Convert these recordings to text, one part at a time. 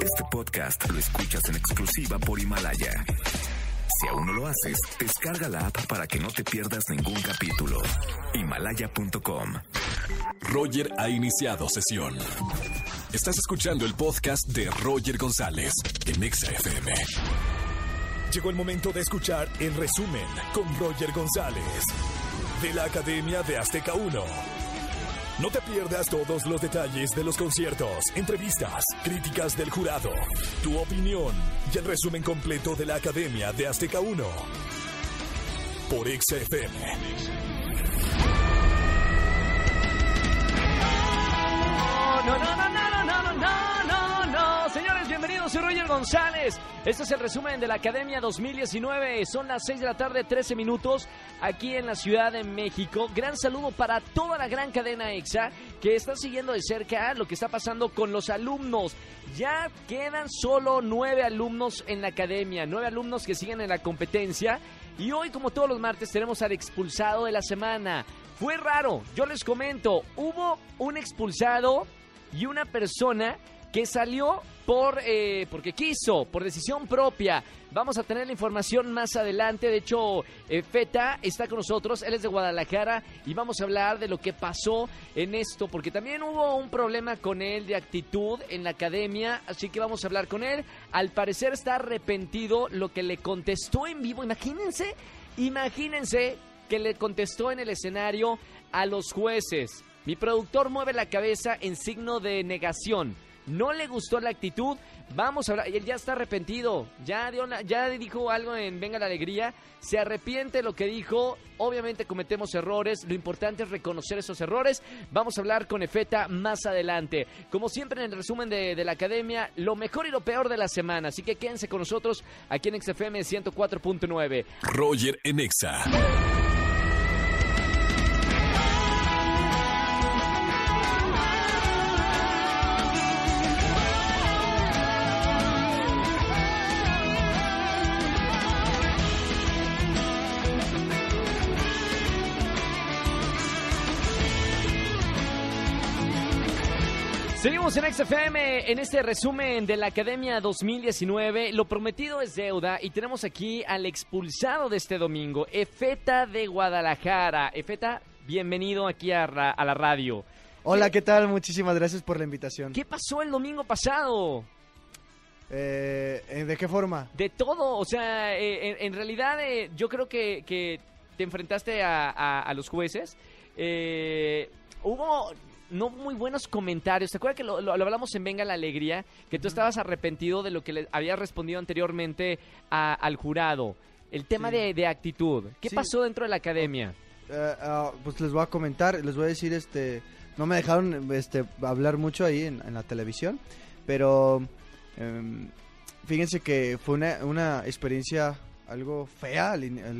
Este podcast lo escuchas en exclusiva por Himalaya. Si aún no lo haces, descarga la app para que no te pierdas ningún capítulo. Himalaya.com. Roger ha iniciado sesión. Estás escuchando el podcast de Roger González en Exa FM. Llegó el momento de escuchar el resumen con Roger González de la Academia de Azteca 1. No te pierdas todos los detalles de los conciertos, entrevistas, críticas del jurado, tu opinión y el resumen completo de la Academia de Azteca 1 por XFM. No, no, no, no, Soy Roger González. Este es el resumen de la Academia 2019. Son las 6 de la tarde, 13 minutos, aquí en la Ciudad de México. Gran saludo para toda la gran cadena EXA que está siguiendo de cerca lo que está pasando con los alumnos. Ya quedan solo nueve alumnos en la Academia, nueve alumnos que siguen en la competencia. Y hoy, como todos los martes, tenemos al expulsado de la semana. Fue raro, yo les comento, hubo un expulsado y una persona que salió por eh, porque quiso, por decisión propia. Vamos a tener la información más adelante. De hecho, eh, Feta está con nosotros, él es de Guadalajara y vamos a hablar de lo que pasó en esto, porque también hubo un problema con él de actitud en la academia, así que vamos a hablar con él. Al parecer está arrepentido lo que le contestó en vivo. Imagínense, imagínense que le contestó en el escenario a los jueces. Mi productor mueve la cabeza en signo de negación. No le gustó la actitud. Vamos a hablar. Él ya está arrepentido. Ya, dio una- ya dijo algo en Venga la Alegría. Se arrepiente lo que dijo. Obviamente cometemos errores. Lo importante es reconocer esos errores. Vamos a hablar con Efeta más adelante. Como siempre en el resumen de, de la academia, lo mejor y lo peor de la semana. Así que quédense con nosotros aquí en XFM 104.9. Roger en Exa. Seguimos en XFM en este resumen de la Academia 2019. Lo prometido es deuda y tenemos aquí al expulsado de este domingo, Efeta de Guadalajara. Efeta, bienvenido aquí a, ra- a la radio. Hola, ¿qué tal? Muchísimas gracias por la invitación. ¿Qué pasó el domingo pasado? Eh, ¿De qué forma? De todo, o sea, eh, en, en realidad eh, yo creo que, que te enfrentaste a, a- a los jueces. Eh, hubo no muy buenos comentarios. ¿Te acuerdas que lo, lo- lo hablamos en Venga la Alegría? Que tú estabas arrepentido de lo que le habías respondido anteriormente a- al jurado. El tema Sí. de, de actitud. ¿Qué Sí. pasó dentro de la academia? Eh, ah, pues les voy a comentar, les voy a decir, este, no me dejaron este, hablar mucho ahí en, en la televisión, pero em, fíjense que fue una, una experiencia algo fea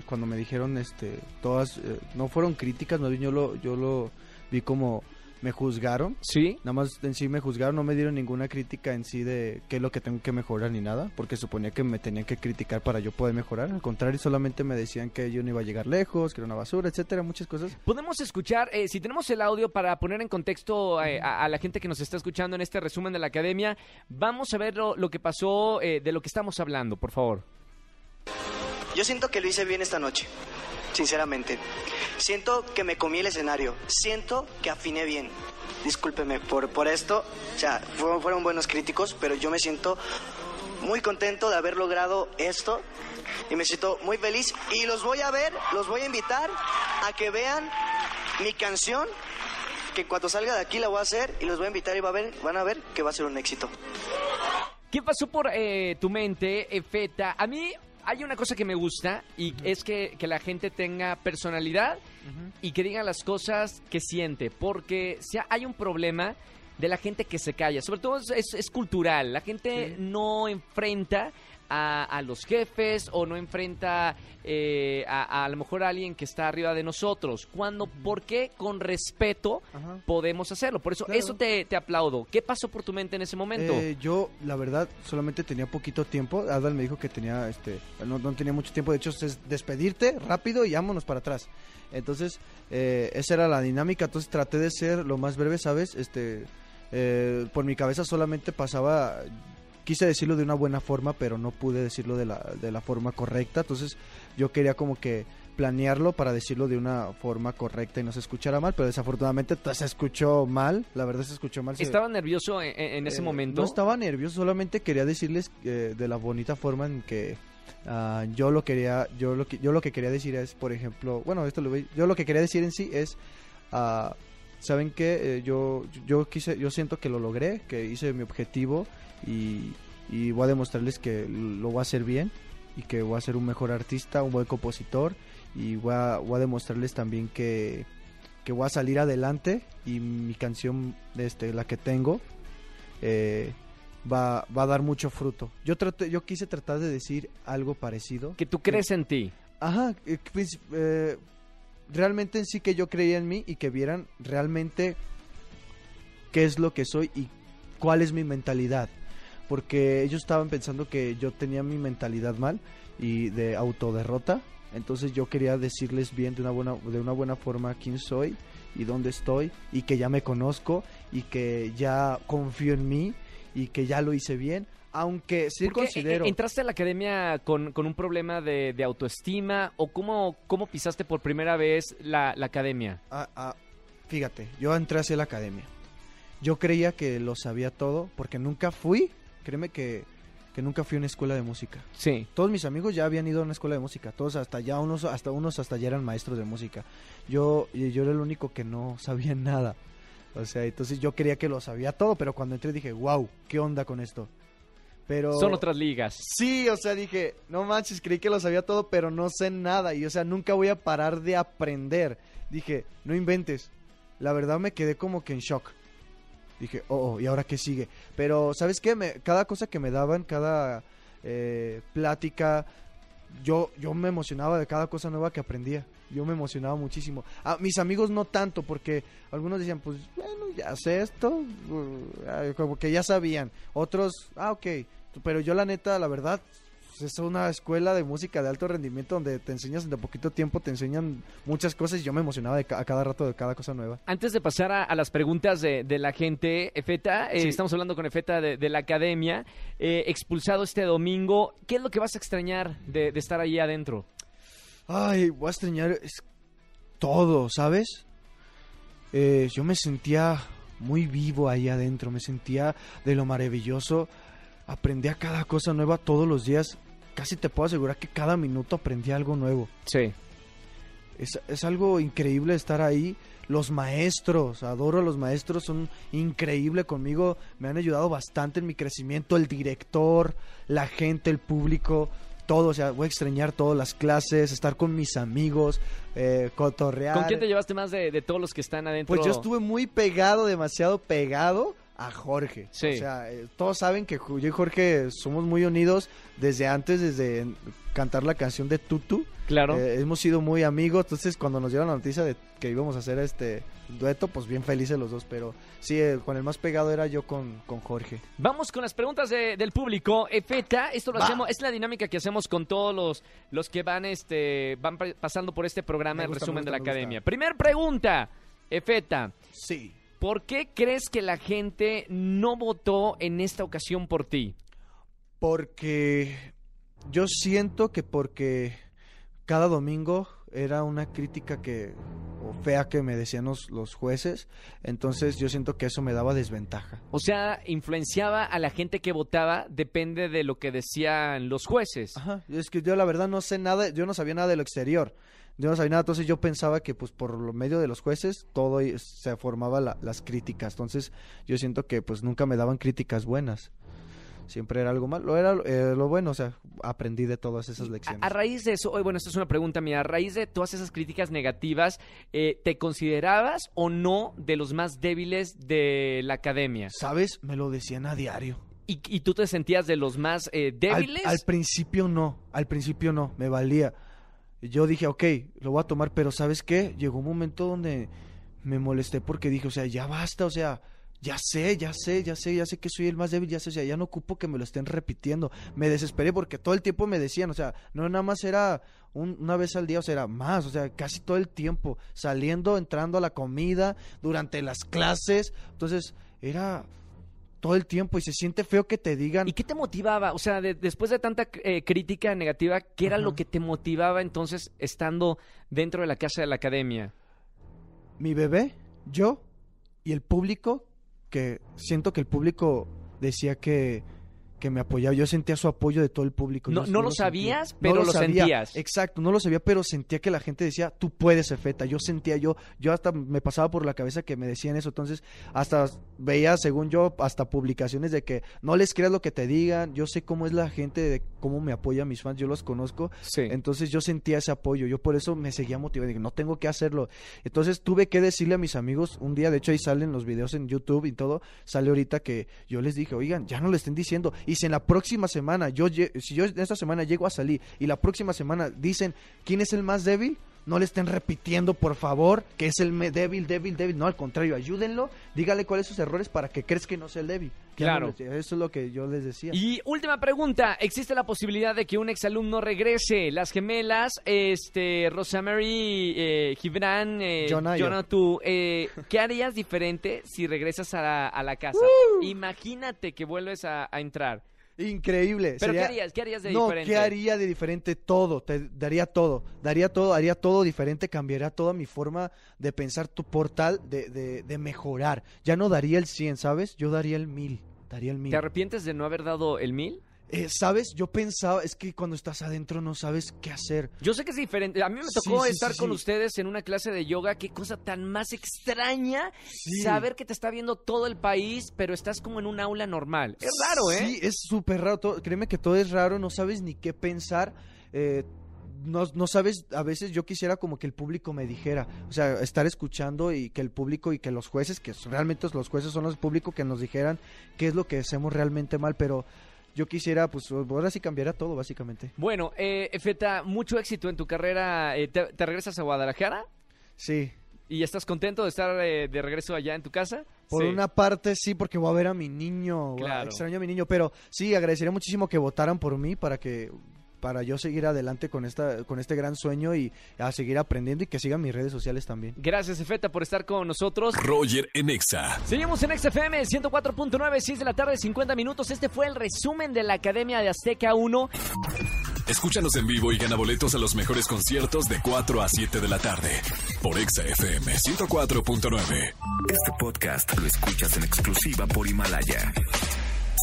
cuando me dijeron, este, todas, eh, no fueron críticas, bien yo lo, yo lo vi como me juzgaron. Sí. Nada más en sí me juzgaron, no me dieron ninguna crítica en sí de qué es lo que tengo que mejorar ni nada, porque suponía que me tenían que criticar para yo poder mejorar. Al contrario, solamente me decían que yo no iba a llegar lejos, que era una basura, etcétera, muchas cosas. Podemos escuchar, eh, si tenemos el audio para poner en contexto eh, a, a la gente que nos está escuchando en este resumen de la academia, vamos a ver lo, lo que pasó, eh, de lo que estamos hablando, por favor. Yo siento que lo hice bien esta noche, sinceramente. Siento que me comí el escenario, siento que afiné bien. Discúlpeme por, por esto, o sea, fueron, fueron buenos críticos, pero yo me siento muy contento de haber logrado esto y me siento muy feliz y los voy a ver, los voy a invitar a que vean mi canción, que cuando salga de aquí la voy a hacer y los voy a invitar y va a ver, van a ver que va a ser un éxito. ¿Qué pasó por eh, tu mente, eh, Feta? A mí hay una cosa que me gusta y es que, que la gente tenga personalidad y que diga las cosas que siente, porque si hay un problema de la gente que se calla, sobre todo es, es- es cultural, la gente no enfrenta a, a los jefes o no enfrenta eh, a, a lo mejor a alguien que está arriba de nosotros, cuando, ¿por qué con respeto Ajá. podemos hacerlo? Por eso, Claro. eso te, te aplaudo. ¿Qué pasó por tu mente en ese momento? Eh, yo, la verdad, solamente tenía poquito tiempo. Adal me dijo que tenía, este, no, no tenía mucho tiempo. De hecho, es despedirte rápido y vámonos para atrás. Entonces, eh, esa era la dinámica. Entonces, traté de ser lo más breve, ¿sabes? Este, eh, por mi cabeza solamente pasaba quise decirlo de una buena forma, pero no pude decirlo de la, de la forma correcta. Entonces yo quería como que planearlo para decirlo de una forma correcta y no se escuchara mal, pero desafortunadamente t- se escuchó mal, la verdad se escuchó mal. se- ¿Estaba nervioso en, en ese eh, momento? No estaba nervioso, solamente quería decirles eh, de la bonita forma en que ah, yo lo quería, yo lo que yo lo que quería decir es, por ejemplo, bueno, esto lo voy, yo lo que quería decir en sí es, ah, saben que yo yo quise, yo siento que lo logré, que hice mi objetivo y, y voy a demostrarles que lo voy a hacer bien y que voy a ser un mejor artista, un buen compositor y voy a, voy a demostrarles también que que voy a salir adelante y mi canción este la que tengo eh, va, va a dar mucho fruto. Yo traté, yo quise tratar de decir algo parecido. Que tú crees en ti. Ajá, eh, pues, eh, realmente en sí que yo creía en mí y que vieran realmente qué es lo que soy y cuál es mi mentalidad. Porque ellos estaban pensando que yo tenía mi mentalidad mal y de autoderrota. Entonces yo quería decirles bien de una buena, de una buena forma quién soy y dónde estoy y que ya me conozco y que ya confío en mí y que ya lo hice bien. Aunque sí ¿Por qué, considero... ¿Entraste a la academia con, con un problema de, de autoestima o cómo, cómo pisaste por primera vez la, la academia? Ah, ah, fíjate, yo entré hacia la academia. Yo creía que lo sabía todo porque nunca fui, créeme que, que nunca fui a una escuela de música. Sí. Todos mis amigos ya habían ido a una escuela de música, todos hasta ya unos hasta unos hasta ya eran maestros de música. Yo yo era el único que no sabía nada. O sea, entonces yo creía que lo sabía todo, pero cuando entré dije, "Wow, ¿qué onda con esto?" Pero Son otras ligas. Sí, o sea, dije, no manches, creí que lo sabía todo, pero no sé nada. Y, o sea, nunca voy a parar de aprender. Dije, no inventes. La verdad me quedé como que en shock. Dije, oh, oh, ¿y ahora qué sigue? Pero, ¿sabes qué? Me- cada cosa que me daban, cada eh, plática, yo, yo me emocionaba de cada cosa nueva que aprendía. Yo me emocionaba muchísimo. A mis amigos no tanto, porque algunos decían, pues, bueno, ya sé esto, uh, ah, como que ya sabían. Otros, ah, ok. Pero yo la neta, la verdad, pues, es una escuela de música de alto rendimiento donde te enseñas en de poquito tiempo, te enseñan muchas cosas y yo me emocionaba de ca- a cada rato de cada cosa nueva. Antes de pasar a, a las preguntas de, de la gente, Efeta, eh, Sí. estamos hablando con Efeta de, de la academia, eh, expulsado este domingo. ¿Qué es lo que vas a extrañar de, de estar ahí adentro? Ay, voy a extrañar es- todo, ¿sabes? Eh, yo me sentía muy vivo ahí adentro, me sentía de lo maravilloso. Aprendía cada cosa nueva todos los días. Casi te puedo asegurar que cada minuto aprendía algo nuevo. Sí. Es, es algo increíble estar ahí. Los maestros, adoro a los maestros, son increíbles conmigo, me han ayudado bastante en mi crecimiento, el director, la gente, el público, todo, o sea, voy a extrañar todas las clases, estar con mis amigos, eh, cotorrear. ¿Con quién te llevaste más de, de todos los que están adentro? Pues yo estuve muy pegado, demasiado pegado a Jorge. Sí. O sea, eh, todos saben que yo y Jorge somos muy unidos desde antes, desde cantar la canción de Tutu. Claro. Eh, hemos sido muy amigos, entonces cuando nos dieron la noticia de que íbamos a hacer este dueto, pues bien felices los dos, pero sí, eh, con el más pegado era yo con, con Jorge. Vamos con las preguntas de- del público. Efeta, esto lo Va. hacemos, es la dinámica que hacemos con todos los, los que van, este, van pa- pasando por este programa Me gusta, resumen me de la academia. gusta. Primer pregunta, Efeta. Sí. ¿Por qué crees que la gente no votó en esta ocasión por ti? Porque yo siento que porque cada domingo era una crítica que o fea que me decían los, los jueces, entonces yo siento que eso me daba desventaja. O sea, influenciaba a la gente que votaba, depende de lo que decían los jueces. Ajá, es que yo la verdad no sé nada, yo no sabía nada de lo exterior. Yo no sabía nada, entonces yo pensaba que pues por medio de los jueces todo se formaba la- las críticas. Entonces yo siento que pues nunca me daban críticas buenas. Siempre era algo malo, era eh, lo bueno, o sea, aprendí de todas esas lecciones. a raíz de eso, bueno, esta es una pregunta mía, a raíz de todas esas críticas negativas, eh, ¿te considerabas o no de los más débiles de la academia? ¿Sabes? Me lo decían a diario. ¿Y, y tú te sentías de los más eh, Al, débiles? al principio no, al principio no, me valía. Yo dije, ok, lo voy a tomar, pero ¿sabes qué? Llegó un momento donde me molesté porque dije, o sea, ya basta, o sea, ya sé, ya sé, ya sé, ya sé que soy el más débil, ya sé, o sea, ya no ocupo que me lo estén repitiendo. Me desesperé porque todo el tiempo me decían, o sea, no nada más era un- una vez al día, o sea, era más, o sea, casi todo el tiempo, saliendo, entrando a la comida, durante las clases, entonces era todo el tiempo y se siente feo que te digan. ¿Y qué te motivaba? O sea, de- después de tanta eh, crítica negativa, ¿qué era Ajá. lo que te motivaba entonces estando dentro de la casa de la academia? mi bebé, yo y el público, que siento que el público decía que, que me apoyaba. Yo sentía su apoyo de todo el público. No- no lo sentía. sabías, pero lo sentías. Exacto, no lo sabía, pero sentía que la gente decía, tú puedes, Efeta. Yo sentía, yo, yo hasta me pasaba por la cabeza que me decían eso. Entonces, hasta veía, según yo, hasta publicaciones de que no les creas lo que te digan. Yo sé cómo es la gente, de cómo me apoya mis fans, yo los conozco. Sí. Entonces yo sentía ese apoyo, yo por eso me seguía motivado, dije, no tengo que hacerlo. Entonces tuve que decirle a mis amigos un día, de hecho ahí salen los videos en YouTube y todo, sale ahorita que yo les dije, oigan, ya no le estén diciendo, y si en la próxima semana, yo si yo esta semana llego a salir y la próxima semana dicen, ¿quién es el más débil? No le estén repitiendo, por favor, que es el débil, débil, débil. No, al contrario, ayúdenlo, dígale cuáles son sus errores para que crees que no sea el débil. Claro. eso es lo que yo les decía. Y última pregunta, ¿existe la posibilidad de que un exalumno regrese? Las gemelas, este, Rosemary, eh, Gibran, eh, tú, eh, ¿qué harías diferente si regresas a la, a la casa? Imagínate que vuelves a, a entrar. Increíble. ¿Pero sería- qué harías? ¿Qué harías de no, diferente? ¿qué haría de diferente? Todo, te daría todo, daría todo, haría todo diferente, cambiaría toda mi forma de pensar tu portal, de, de, de mejorar. Ya no daría el 100, ¿sabes? Yo daría el 1000, daría el 1000. ¿Te arrepientes de no haber dado el mil? Eh, ¿Sabes? Yo pensaba, es que cuando estás adentro no sabes qué hacer. Yo sé que es diferente. A mí me tocó Sí, sí, estar sí, con ustedes en una clase de yoga. Qué cosa tan más extraña Sí. saber que te está viendo todo el país, pero estás como en un aula normal. Es raro, ¿eh? Sí, es súper raro. todo- créeme que todo es raro, no sabes ni qué pensar. eh, no, no sabes, a veces yo quisiera como que el público me dijera, o sea, estar escuchando y que el público y que los jueces, que realmente los jueces son los públicos que nos dijeran qué es lo que hacemos realmente mal, pero yo quisiera, pues ahora sí cambiaría todo, básicamente. Bueno, eh, Feta, mucho éxito en tu carrera. Eh, ¿te, te regresas a Guadalajara? Sí, ¿Y estás contento de estar eh, de regreso allá en tu casa? por Sí. una parte sí, porque voy a ver a mi niño, Claro. extraño a mi niño, pero sí, agradecería muchísimo que votaran por mí para que para yo seguir adelante con esta con este gran sueño y a seguir aprendiendo y que sigan mis redes sociales también. Gracias, Feta, por estar con nosotros. Roger en Exa. Seguimos en XFM 104.9, 6 de la tarde, 50 minutos. Este fue el resumen de la Academia de Azteca 1. Escúchanos en vivo y gana boletos a los mejores conciertos de 4 a 7 de la tarde por Exa FM 104.9. Este podcast lo escuchas en exclusiva por Himalaya.